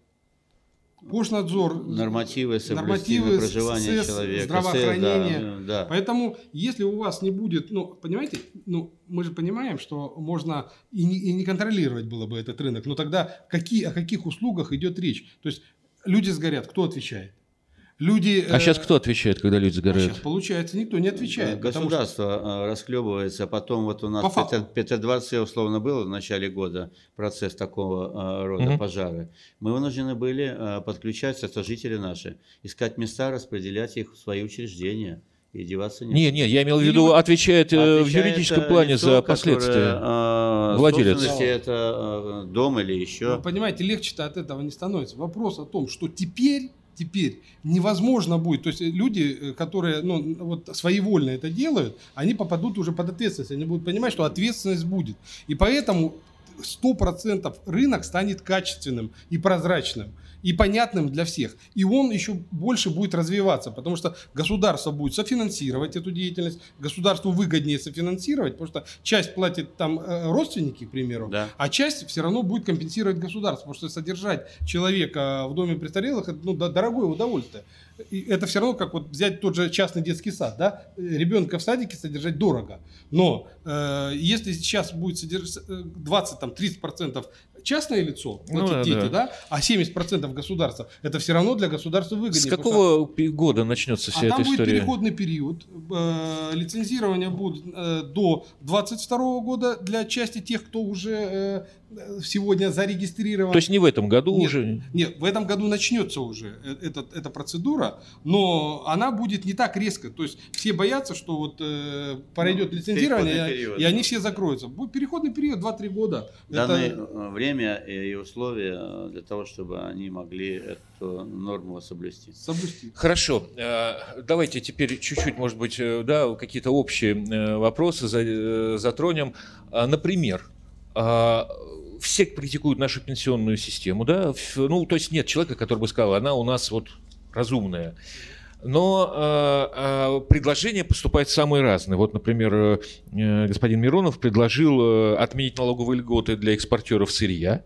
S3: Пошнадзор,
S4: нормативы
S3: нормативы,
S4: на проживание
S3: СС,
S4: человека,
S3: здравоохранение.
S4: СС, да, да.
S3: Поэтому, если у вас не будет, ну, понимаете, ну, мы же понимаем, что можно и не, и не контролировать было бы этот рынок, но тогда какие, о каких услугах идет речь? То есть люди сгорят, кто отвечает? Люди...
S2: А
S3: э,
S2: сейчас кто отвечает, когда люди
S3: Сейчас,
S2: сгорают?
S3: получается, никто не отвечает. потому что-
S4: Государство э, расхлебывается, потом вот у нас
S3: По
S4: в Петродворце условно было в начале года процесс такого э, рода
S2: Мгм.
S4: пожары. Мы вынуждены были э, подключаться, это жители наши, искать места, распределять их в свои учреждения и деваться некуда.
S2: Не, не, я имел в виду, отвечает, э, в
S4: Отвечает,
S2: юридическом
S4: э,
S2: плане
S4: лицо,
S2: за
S4: которое,
S2: последствия.
S4: э,
S2: Владелец.
S4: собственности это э, дом или еще.
S3: Вы понимаете, легче-то от этого не становится. Вопрос о том, что теперь, теперь невозможно будет, то есть э, люди, э, которые ну, вот своевольно это делают, они попадут уже под ответственность, они будут понимать, что ответственность будет. И поэтому 100% рынок станет качественным и прозрачным и понятным для всех. И он еще больше будет развиваться, потому что государство будет софинансировать эту деятельность, государству выгоднее софинансировать, потому что часть платят там э, родственники, к примеру,
S4: Да.
S3: а часть все равно будет компенсировать государство, потому что содержать человека в доме престарелых это ну, дорогое удовольствие. И это все равно как вот взять тот же частный детский сад, да, ребенка в садике содержать дорого, но э, если сейчас будет содержать 20 там 30 процентов частное лицо,
S2: Ну
S3: платить
S2: да,
S3: дети,
S2: да.
S3: да. а 70 процентов государства, это все равно для государства выгоднее.
S2: С
S3: потому
S2: какого пи- года начнется вся
S3: а там
S2: эта
S3: будет
S2: история?
S3: переходный период. Э, лицензирование будет э, до 22 года для части тех, кто уже э, сегодня зарегистрирован.
S2: То есть не в этом году
S3: Нет,
S2: уже?
S3: Нет, в этом году начнется уже э- этот- эта процедура, но она будет не так резко. То есть все боятся, что вот э, пройдет
S4: Ну,
S3: лицензирование,
S4: переходный
S3: и,
S4: период,
S3: и они все закроются. Будет переходный период 2-3 года.
S4: Даны
S3: Это-
S4: э, время и условия э, для того, чтобы они могли эту норму соблюсти.
S3: соблюсти.
S2: Хорошо, э, давайте теперь чуть-чуть, может быть, э, да, какие-то общие э, вопросы за- э, затронем. А, Например, все критикуют нашу пенсионную систему, да, ну, то есть нет человека, который бы сказал, она у нас вот разумная. Но э, э, предложения поступают самые разные. Вот, например, э, э, господин Миронов предложил э, отменить налоговые льготы для экспортеров сырья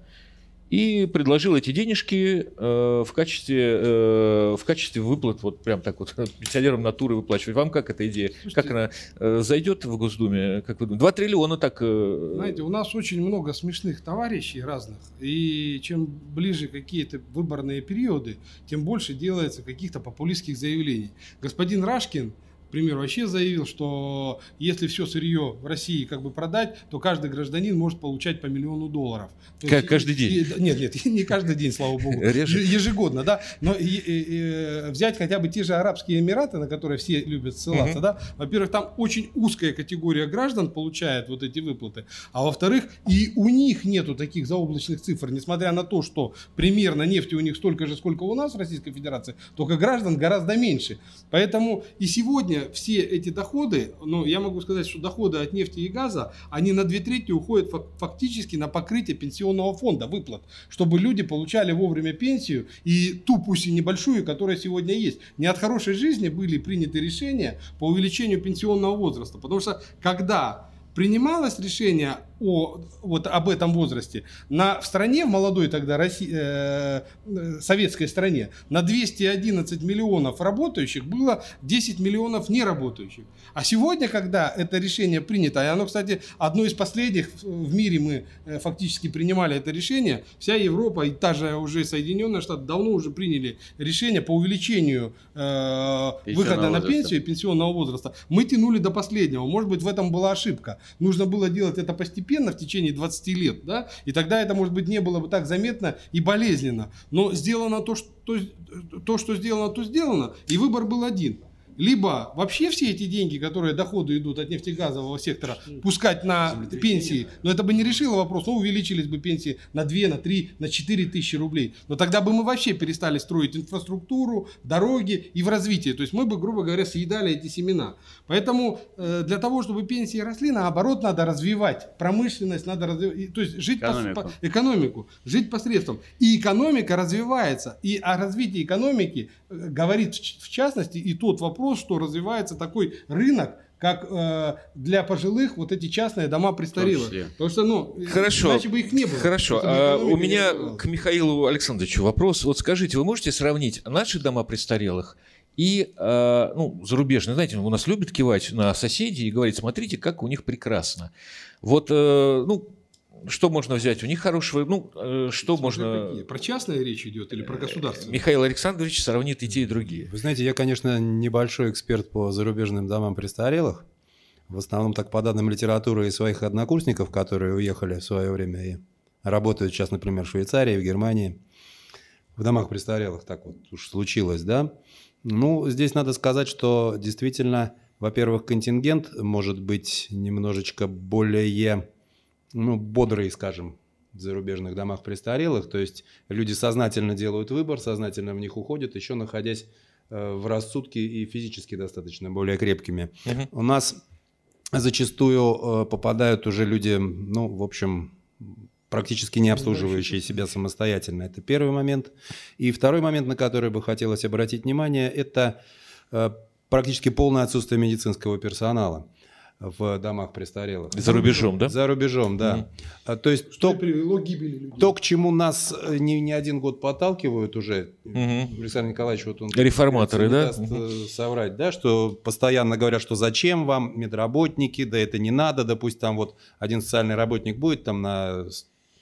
S2: и предложил эти денежки э, в качестве э, в качестве выплат вот прям так вот пенсионерам натуры выплачивать. Вам как эта идея?
S3: Слушайте,
S2: как она э, зайдет в Госдуме? Как вы думаете? Два триллиона так. э,
S3: Знаете, у нас очень много смешных товарищей разных, и чем ближе какие-то выборные периоды, тем больше делается каких-то популистских заявлений. Господин Рашкин к примеру, вообще заявил, что если все сырье в России как бы продать, то каждый гражданин может получать по миллиону долларов. То
S2: Как
S3: есть-
S2: каждый день?
S3: нет, нет, не каждый день, слава богу.
S2: Реже?
S3: Ежегодно, да. Но и- и- и взять хотя бы те же Арабские Эмираты, на которые все любят ссылаться,
S2: Мгм.
S3: да. Во-первых, там очень узкая категория граждан получает вот эти выплаты. А во-вторых, и у них нету таких заоблачных цифр, несмотря на то, что примерно нефти у них столько же, сколько у нас в Российской Федерации, только граждан гораздо меньше. Поэтому и сегодня все эти доходы, ну, я могу сказать, что доходы от нефти и газа, они на две трети уходят фак- фактически на покрытие пенсионного фонда, выплат, чтобы люди получали вовремя пенсию и ту, пусть и небольшую, которая сегодня есть. Не от хорошей жизни были приняты решения по увеличению пенсионного возраста, потому что когда принималось решение о, вот об этом возрасте, на, в стране, в молодой тогда России, э, э, советской стране, на 211 миллионов работающих было 10 миллионов неработающих. А сегодня, когда это решение принято, и оно, кстати, одно из последних в- мире мы э, фактически принимали это решение, вся Европа и та же уже Соединенные Штаты давно уже приняли решение по увеличению э, выхода на
S4: возраста.
S3: пенсию и пенсионного возраста. Мы тянули до последнего. Может быть, в этом была ошибка. Нужно было делать это постепенно в течение 20 лет, да, и тогда это, может быть, не было бы так заметно и болезненно. Но сделано то, что, то, что сделано, то сделано, и выбор был один. Либо вообще все эти деньги, которые доходы идут от нефтегазового сектора, пускать на пенсии, но это бы не решило вопрос, ну, увеличились бы пенсии на 2, на 3, на 4 тысячи рублей. Но тогда бы мы вообще перестали строить инфраструктуру, дороги и в развитие. То есть мы бы, грубо говоря, съедали эти семена. Поэтому э, для того, чтобы пенсии росли, наоборот, надо развивать промышленность, надо развивать, то есть жить по-
S4: Экономику.
S3: по- экономику, жить посредством. И экономика развивается. И о развитии экономики э, говорит в частности и тот вопрос, что развивается такой рынок, как э, для пожилых вот эти частные дома престарелых. Потому что, ну,
S2: Хорошо.
S3: иначе бы их не было.
S2: Хорошо. А, у меня к Михаилу Александровичу вопрос. Вот скажите, вы можете сравнить наши дома престарелых и э, ну, зарубежные? Знаете, у нас любят кивать на соседей и говорить, смотрите, как у них прекрасно. Вот, э, ну, что можно взять? У них хорошего, ну, э, что
S3: Смотря
S2: можно...
S3: какие. Про частные речь идет или про государственные?
S2: Михаил Александрович сравнит и те, и другие.
S6: Вы знаете, я, конечно, небольшой эксперт по зарубежным домам престарелых. В основном так по данным литературы и своих однокурсников, которые уехали в свое время и работают сейчас, например, в Швейцарии, в Германии. В домах престарелых так вот уж случилось, да. Ну, здесь надо сказать, что действительно, во-первых, контингент может быть немножечко более, ну, бодрый, скажем, в зарубежных домах престарелых. То есть люди сознательно делают выбор, сознательно в них уходят, еще находясь э, в рассудке и физически достаточно более крепкими.
S2: Мгм.
S6: У нас зачастую э, попадают уже люди, ну, в общем, практически не обслуживающие себя самостоятельно. Это первый момент. И второй момент, на который бы хотелось обратить внимание, это э, практически полное отсутствие медицинского персонала в домах престарелых.
S2: За рубежом, да?
S6: За рубежом, да. А, То есть
S3: Что
S6: то,
S3: привело к гибели людей?
S6: то, к чему нас э, не, не один год подталкивают уже,
S2: Мгм.
S6: Александр Николаевич, вот он
S2: Реформаторы,
S6: не
S2: да?
S6: даст, э, соврать, да, что постоянно говорят, что зачем вам медработники, да это не надо, да пусть там вот один социальный работник будет там на,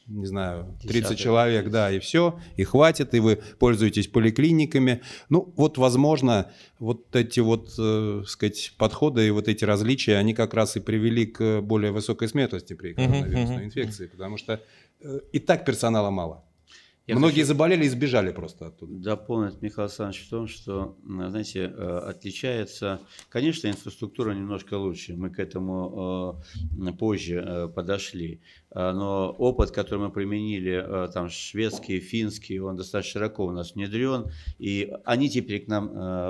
S6: не знаю, 30
S4: Десяток.
S6: человек, да, и все, и хватит, и вы пользуетесь поликлиниками. Ну, вот, возможно, вот эти вот, э, сказать, подходы и вот эти различия, они как раз и привели к более высокой смертности при коронавирусной
S2: мгм.
S6: инфекции, потому что э, и так персонала мало.
S4: Я
S6: Многие
S4: хочу-
S6: заболели и сбежали просто оттуда.
S4: дополнить Михаил Александрович в том, что, знаете, э, отличается, конечно, инфраструктура немножко лучше, мы к этому э, позже э, подошли, но опыт, который мы применили, там, шведский, финский, он достаточно широко у нас внедрен, и они теперь к нам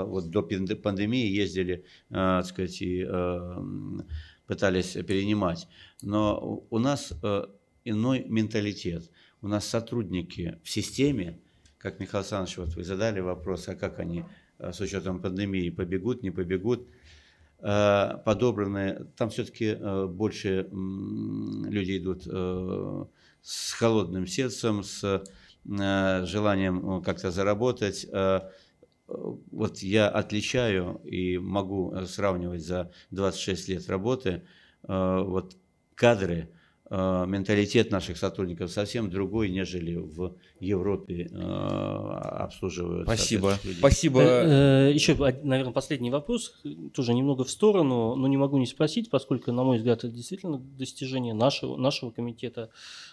S4: вот до панде- пандемии ездили, так сказать, и пытались перенимать. Но у- нас иной менталитет. У нас сотрудники в системе, как Михаил Александрович, вот вы задали вопрос, а как они э, с учетом пандемии побегут, не побегут, Э, подобраны, там все-таки больше м, люди идут э, с холодным сердцем, с э, желанием э, как-то заработать. Э, э, Вот я отличаю и могу э, сравнивать за 26 лет работы э, вот кадры э, менталитет наших сотрудников совсем другой, нежели в Европе э, обслуживают.
S2: Спасибо. Спасибо.
S1: Э, э, Еще, од- наверное, последний вопрос, э, тоже немного в сторону, но не могу не спросить, поскольку, на мой взгляд, это действительно достижение нашего, нашего комитета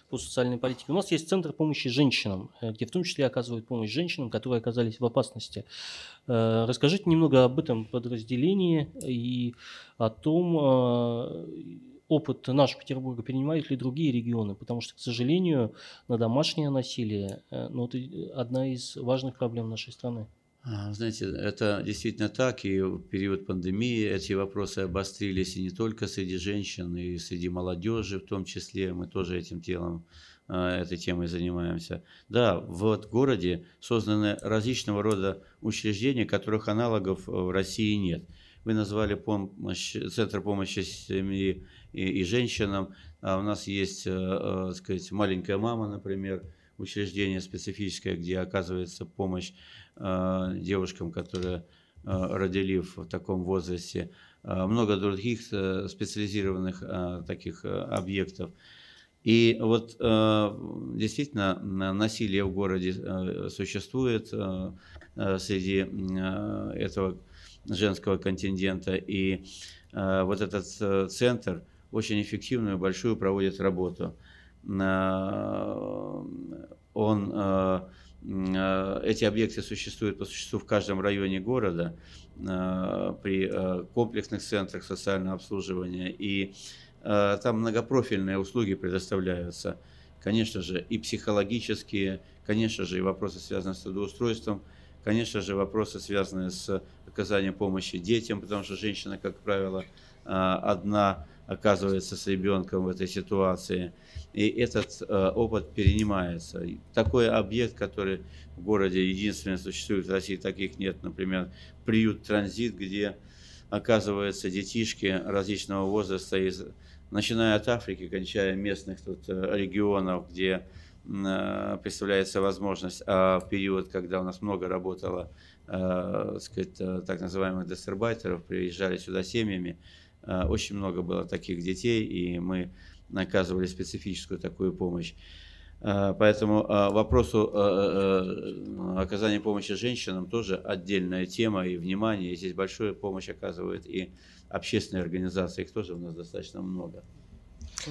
S1: по социальной политике. У нас есть Центр помощи женщинам, э, где в том числе оказывают помощь женщинам, которые оказались в опасности. Э, Расскажите немного об этом подразделении и о том, э, опыт нашего Петербурга перенимают ли другие регионы, потому что, к сожалению, на домашнее насилие э, ну, это одна из важных проблем нашей страны.
S4: Знаете, это действительно так, и в период пандемии эти вопросы обострились и не только среди женщин, и среди молодежи в том числе. Мы тоже этим делом, а, этой темой занимаемся. Да, в городе созданы различного рода учреждения, которых аналогов в России нет. Вы назвали помощь, Центр помощи семьи и, и женщинам. А у нас есть, э, э, так сказать, маленькая мама, например, учреждение специфическое, где оказывается помощь э, девушкам, которые родили в таком возрасте. Э, много других специализированных таких объектов. И вот действительно на- насилие в городе существует среди э, этого женского контингента. И э, вот этот э, центр очень эффективную, большую проводит работу. Э, Он, э, э, эти объекты существуют по существу в каждом районе города э, при э, комплексных центрах социального обслуживания. И э, там многопрофильные услуги предоставляются. Конечно же, и психологические, конечно же, и вопросы, связанные с трудоустройством, конечно же, вопросы, связанные с оказанием помощи детям, потому что женщина, как правило, а, одна оказывается с ребенком в этой ситуации. И этот э, опыт перенимается. Такой объект, который в городе единственный существует в России, таких нет, например, приют «Транзит», где оказываются детишки различного возраста, из, начиная от Африки, кончая местных тут э, регионов, где представляется возможность, а в период, когда у нас много работало э, сказать, э, так называемых гастарбайтеров, приезжали сюда семьями, э, очень много было таких детей, и мы оказывали специфическую такую помощь. Э, Поэтому э, вопросу э, э, оказания помощи женщинам тоже отдельная тема и внимание. И здесь большую помощь оказывают и общественные организации, их тоже у нас достаточно много.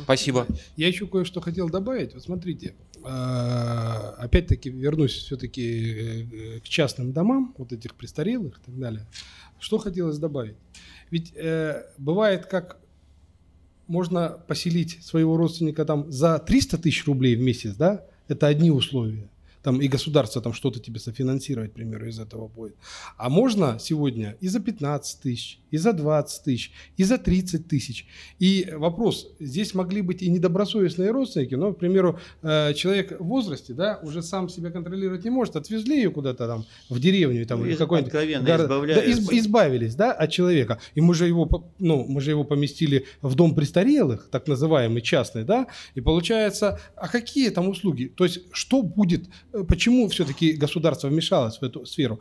S2: Спасибо.
S3: Я еще кое-что хотел добавить. Вот смотрите, э, опять-таки вернусь все-таки к частным домам, вот этих престарелых и так далее. Что хотелось добавить? Ведь э, бывает, как можно поселить своего родственника там за 300 тысяч рублей в месяц, да? Это одни условия. Там и государство там что-то тебе софинансировать, к примеру, из этого будет. А можно сегодня и за 15 тысяч, и за 20 тысяч, и за 30 тысяч. И вопрос, здесь могли быть и недобросовестные родственники, но, к примеру, э, человек в возрасте, да, уже сам себя контролировать не может, отвезли ее куда-то там в деревню там,
S4: Ну,
S3: или
S4: из-
S3: какой-нибудь
S4: откровенно
S3: город. Да, изб- избавились, да, от человека. И мы же его, ну, мы же его поместили в дом престарелых, так называемый частный, да, и получается, а какие там услуги? То есть, что будет, почему все-таки государство вмешалось в эту сферу?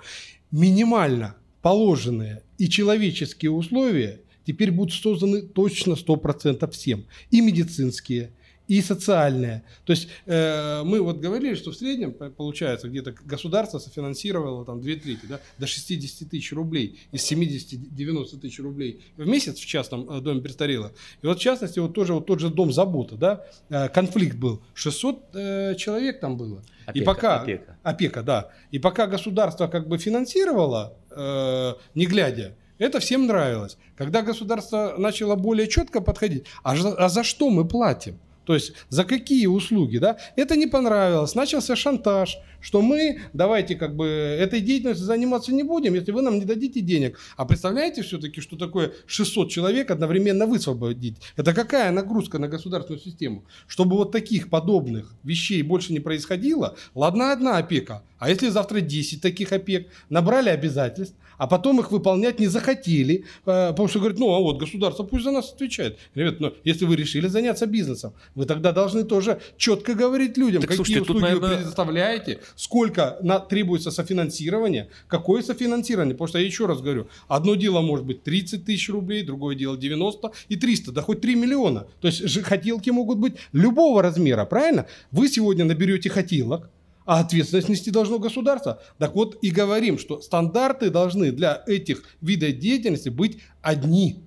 S3: Минимально положенные и человеческие условия теперь будут созданы точно 100% всем. И медицинские, и социальные. То есть э, мы вот говорили, что в среднем по- получается где-то государство софинансировало там две трети, да, до 60 тысяч рублей из 70-90 тысяч рублей в месяц в частном э, доме престарелых. И вот в частности вот тоже вот тот же дом забота, да, э, конфликт был, 600 э, человек там было. и
S4: Опека,
S3: пока
S4: опека.
S3: опека, да. И пока государство как бы финансировало, э, не глядя, это всем нравилось. Когда государство начало более четко подходить, а, а за что мы платим? То есть за какие услуги, да? Это не понравилось. Начался шантаж, что мы давайте как бы этой деятельностью заниматься не будем, если вы нам не дадите денег. А представляете все-таки, что такое 600 человек одновременно высвободить? Это какая нагрузка на государственную систему? Чтобы вот таких подобных вещей больше не происходило, ладно одна опека, а если завтра 10 таких опек, набрали обязательств, а потом их выполнять не захотели, э, потому что говорят, ну а вот государство пусть за нас отвечает. Ребят, ну если вы решили заняться бизнесом, вы тогда должны тоже четко говорить людям,
S2: Так,
S3: какие
S2: слушайте, тут,
S3: услуги вы
S2: наверное-
S3: предоставляете, сколько на, требуется софинансирование, какое софинансирование. Потому что я еще раз говорю, одно дело может быть 30 тысяч рублей, другое дело 90 и 300, да хоть 3 миллиона. То есть же хотелки могут быть любого размера, правильно? Вы сегодня наберете хотелок, а ответственность нести должно государство. Так вот и говорим, что стандарты должны для этих видов деятельности быть одни.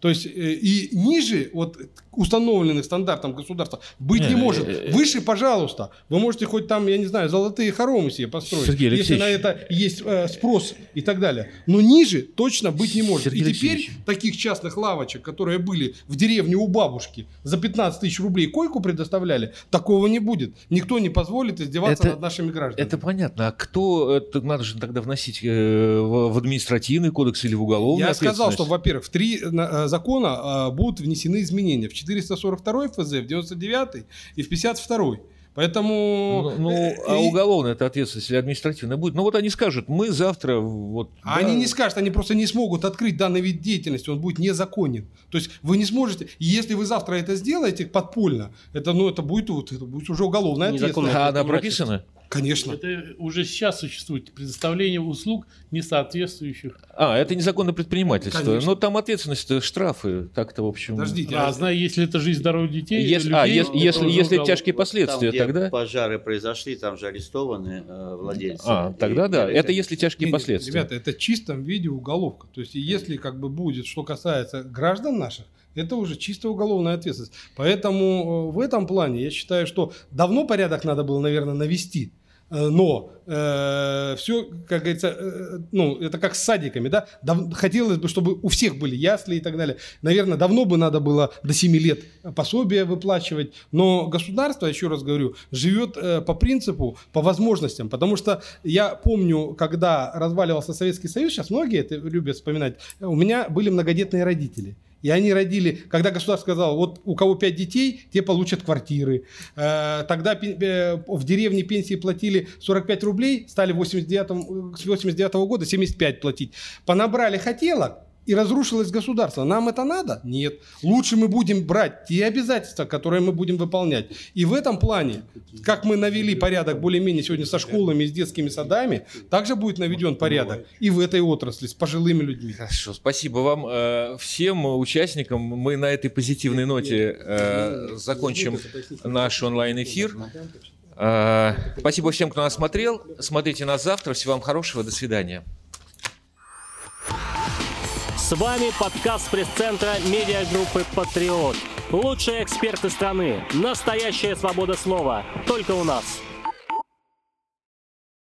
S3: То есть э, и ниже вот установленных стандартов государства быть не,
S2: Не,
S3: может.
S2: э, э,
S3: Выше, пожалуйста. Вы можете хоть там, я не знаю, золотые хоромы себе построить,
S2: Сергей
S3: если на
S2: Алексеевич.
S3: это есть э, спрос и так далее. Но ниже точно быть не может.
S2: Сергей
S3: и теперь
S2: Алексеевич.
S3: таких частных лавочек, которые были в деревне у бабушки, за 15 тысяч рублей койку предоставляли, такого не будет. Никто не позволит издеваться
S2: Это-
S3: над нашими гражданами.
S2: Это понятно. А кто это надо же тогда вносить э, в, в административный кодекс или в уголовный?
S3: Я сказал, что, во-первых, в три э, закона э, будут внесены изменения. В 442 ФЗ, в 99 и в 52. Поэтому...
S2: Ну, ну,
S3: э,
S2: а
S3: и-
S2: уголовная это ответственность или административная будет? Ну вот они скажут, мы завтра вот.
S3: А
S2: да,
S3: Они не скажут, они просто не смогут открыть данный вид деятельности, он будет незаконен. То есть вы не сможете, если вы завтра это сделаете подпольно, это, ну, это, будет, вот, это будет уже уголовная
S1: Незаконно.
S3: ответственность.
S2: А она прописана?
S3: Конечно.
S5: Это уже сейчас существует предоставление услуг, не соответствующих.
S2: А, это незаконное предпринимательство.
S3: Конечно.
S2: Но там ответственность, штрафы, так-то, в общем.
S3: Подождите.
S5: Разное, если это жизнь здоровья детей.
S2: Если, а,
S5: людей,
S2: если,
S5: это
S2: если,
S5: уже
S2: если
S5: уголовно.
S2: тяжкие
S4: Там,
S2: последствия,
S4: где
S2: тогда.
S4: пожары произошли, там же арестованы э, владельцы.
S2: А, тогда
S4: И-
S2: да.
S4: и-
S2: Это если тяжкие
S3: Не, не,
S2: последствия.
S3: Ребята, это в чистом виде уголовка. То есть, если как бы будет, что касается граждан наших, это уже чисто уголовная ответственность. Поэтому э, в этом плане я считаю, что давно порядок надо было, наверное, навести. Э, Но все, как говорится, э, ну, это как с садиками, да, Дав- хотелось бы, чтобы у всех были ясли и так далее. Наверное, давно бы надо было до 7 лет пособие выплачивать, но государство, еще раз говорю, живет э, по принципу, по возможностям, потому что я помню, когда разваливался Советский Союз, сейчас многие это любят вспоминать, у меня были многодетные родители. И они родили, когда государство сказало, вот у кого пять детей, те получат квартиры. Э, Тогда э, в деревне пенсии платили 45 рублей, стали 89 с 89 года 75 платить. Понабрали хотелок, и разрушилось государство. Нам это надо? Нет. Лучше мы будем брать те обязательства, которые мы будем выполнять. И в этом плане, как мы навели порядок более-менее сегодня со школами и с детскими садами, также будет наведен порядок и в этой отрасли с пожилыми людьми.
S2: Хорошо, спасибо вам э, всем участникам. Мы на этой позитивной ноте э, закончим наш онлайн-эфир. Э, спасибо всем, кто нас смотрел. Смотрите нас завтра. Всего вам хорошего. До свидания.
S1: С вами подкаст пресс-центра медиагруппы «Патриот». Лучшие эксперты страны. Настоящая свобода слова. Только у нас.